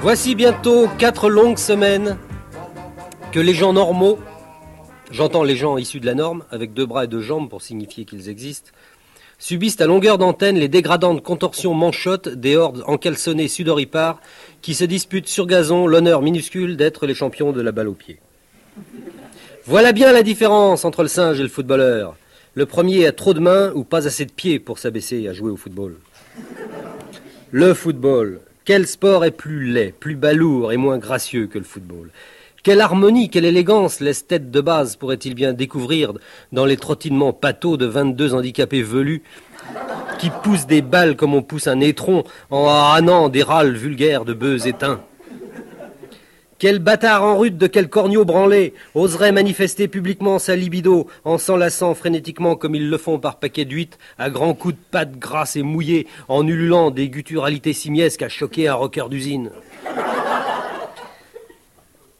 Voici bientôt quatre longues semaines que les gens normaux, j'entends les gens issus de la norme, avec deux bras et deux jambes pour signifier qu'ils existent, subissent à longueur d'antenne les dégradantes contorsions manchottes des hordes encalçonnées sudoripares qui se disputent sur gazon l'honneur minuscule d'être les champions de la balle au pied. Voilà bien la différence entre le singe et le footballeur. Le premier a trop de mains ou pas assez de pieds pour s'abaisser à jouer au football. Le football, quel sport est plus laid, plus balourd et moins gracieux que le football? Quelle harmonie, quelle élégance l'esthète de base pourrait-il bien découvrir dans les trottinements pâteaux de 22 handicapés velus qui poussent des balles comme on pousse un étron en hannant des râles vulgaires de bœufs éteints? Quel bâtard en rude de quel corneau branlé oserait manifester publiquement sa libido en s'enlaçant frénétiquement comme ils le font par paquet d'huîtres à grands coups de pattes grasses et mouillées en ululant des gutturalités simiesques à choquer un rocker d'usine?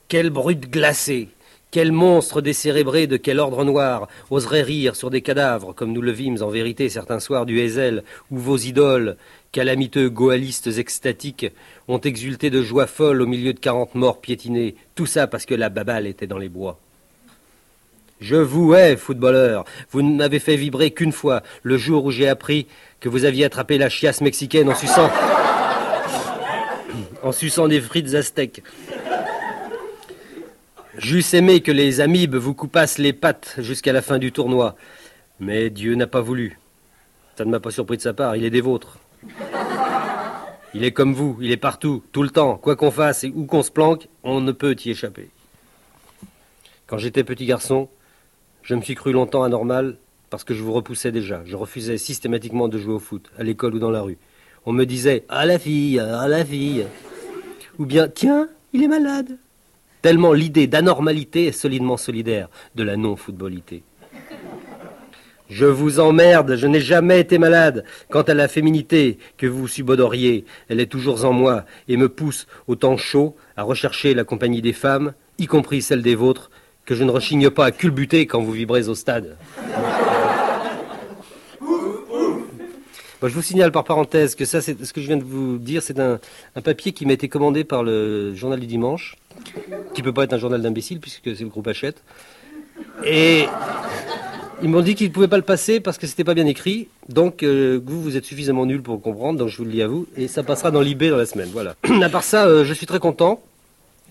Quelle brute glacée quel monstre décérébré de quel ordre noir oserait rire sur des cadavres, comme nous le vîmes en vérité certains soirs du Hazel, où vos idoles, calamiteux goalistes extatiques, ont exulté de joie folle au milieu de quarante morts piétinés, tout ça parce que la babale était dans les bois. Je vous hais, footballeur. Vous ne m'avez fait vibrer qu'une fois, le jour où j'ai appris que vous aviez attrapé la chiasse mexicaine en suçant. en suçant des frites aztèques. J'eusse aimé que les amibes vous coupassent les pattes jusqu'à la fin du tournoi. Mais Dieu n'a pas voulu. Ça ne m'a pas surpris de sa part, il est des vôtres. Il est comme vous, il est partout, tout le temps. Quoi qu'on fasse et où qu'on se planque, on ne peut y échapper. Quand j'étais petit garçon, je me suis cru longtemps anormal parce que je vous repoussais déjà. Je refusais systématiquement de jouer au foot, à l'école ou dans la rue. On me disait Ah la fille, ah la fille. Ou bien Tiens, il est malade tellement l'idée d'anormalité est solidement solidaire de la non-footballité. Je vous emmerde, je n'ai jamais été malade. Quant à la féminité que vous subodoriez, elle est toujours en moi et me pousse au temps chaud à rechercher la compagnie des femmes, y compris celle des vôtres, que je ne rechigne pas à culbuter quand vous vibrez au stade. Je vous signale par parenthèse que ça, c'est ce que je viens de vous dire, c'est un, papier qui m'a été commandé par le journal du dimanche, qui peut pas être un journal d'imbéciles puisque c'est le groupe Hachette. Et ils m'ont dit qu'ils ne pouvaient pas le passer parce que c'était pas bien écrit. Donc euh, vous, vous êtes suffisamment nul pour comprendre, donc je vous le lis à vous. Et ça passera dans l'IB dans la semaine. Voilà. à part ça, euh, je suis très content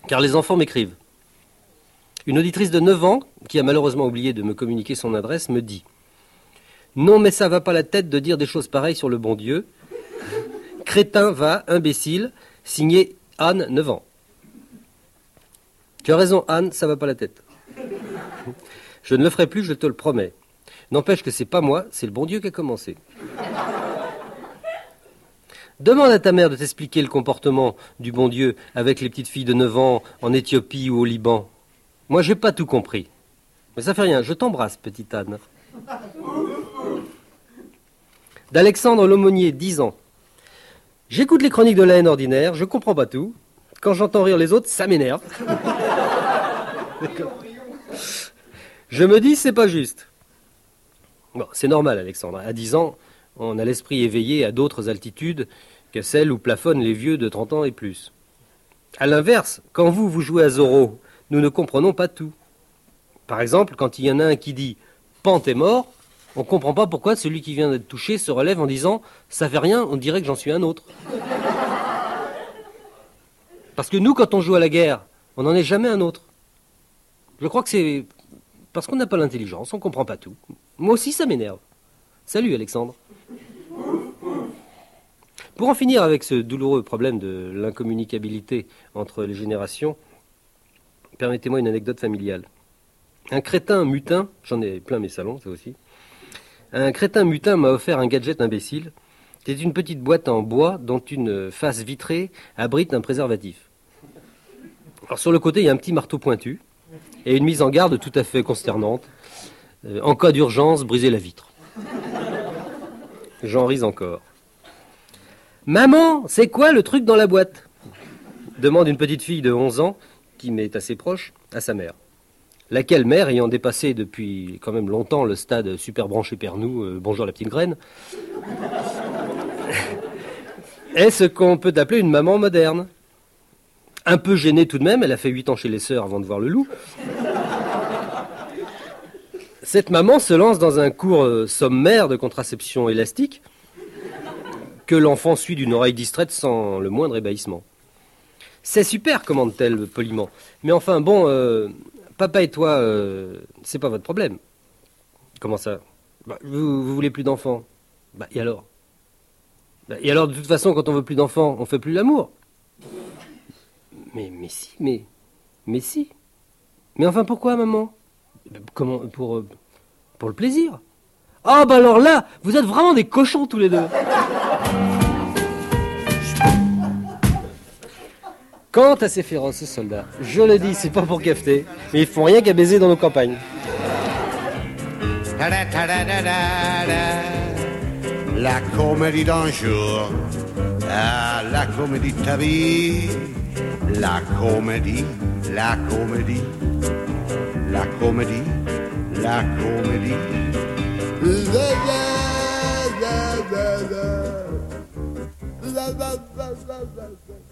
car les enfants m'écrivent. Une auditrice de 9 ans, qui a malheureusement oublié de me communiquer son adresse, me dit non, mais ça va pas la tête de dire des choses pareilles sur le bon Dieu. Crétin va, imbécile, signé Anne, 9 ans. Tu as raison, Anne, ça va pas la tête. Je ne le ferai plus, je te le promets. N'empêche que c'est pas moi, c'est le bon Dieu qui a commencé. Demande à ta mère de t'expliquer le comportement du bon Dieu avec les petites filles de 9 ans en Éthiopie ou au Liban. Moi, j'ai pas tout compris. Mais ça fait rien, je t'embrasse, petite Anne d'Alexandre Lomonier, 10 ans. J'écoute les chroniques de la haine ordinaire, je comprends pas tout. Quand j'entends rire les autres, ça m'énerve. je me dis, c'est pas juste. Bon, c'est normal, Alexandre. À 10 ans, on a l'esprit éveillé à d'autres altitudes que celles où plafonnent les vieux de 30 ans et plus. À l'inverse, quand vous, vous jouez à Zorro, nous ne comprenons pas tout. Par exemple, quand il y en a un qui dit Pente est mort, on ne comprend pas pourquoi celui qui vient d'être touché se relève en disant Ça fait rien, on dirait que j'en suis un autre. Parce que nous, quand on joue à la guerre, on n'en est jamais un autre. Je crois que c'est parce qu'on n'a pas l'intelligence, on ne comprend pas tout. Moi aussi, ça m'énerve. Salut, Alexandre. Pour en finir avec ce douloureux problème de l'incommunicabilité entre les générations, permettez-moi une anecdote familiale. Un crétin mutin, j'en ai plein mes salons, ça aussi, un crétin mutin m'a offert un gadget imbécile. C'est une petite boîte en bois dont une face vitrée abrite un préservatif. Sur le côté, il y a un petit marteau pointu et une mise en garde tout à fait consternante. Euh, en cas d'urgence, briser la vitre. J'en ris encore. Maman, c'est quoi le truc dans la boîte? demande une petite fille de 11 ans, qui m'est assez proche, à sa mère. Laquelle mère, ayant dépassé depuis quand même longtemps le stade super branché pernou, euh, bonjour la petite graine, est ce qu'on peut appeler une maman moderne? Un peu gênée tout de même, elle a fait 8 ans chez les sœurs avant de voir le loup. Cette maman se lance dans un cours euh, sommaire de contraception élastique que l'enfant suit d'une oreille distraite sans le moindre ébahissement. C'est super, commande-t-elle poliment. Mais enfin, bon, euh, papa et toi, euh, c'est pas votre problème. Comment ça? Bah, vous, voulez plus d'enfants? Bah, et alors? Bah, Et alors, de toute façon, quand on veut plus d'enfants, on fait plus l'amour Mais, mais si, mais, mais si. Mais enfin, pourquoi, maman? Comment Pour, euh, pour le plaisir. Ah, bah alors là, vous êtes vraiment des cochons tous les deux. Quant à ces féroces soldats, je le dis, c'est pas pour cafeter, mais ils font rien qu'à baiser dans nos campagnes. La comédie d'un jour, ah, la comédie de ta vie, la comédie, la comédie, la comédie, la comédie. La, la, la.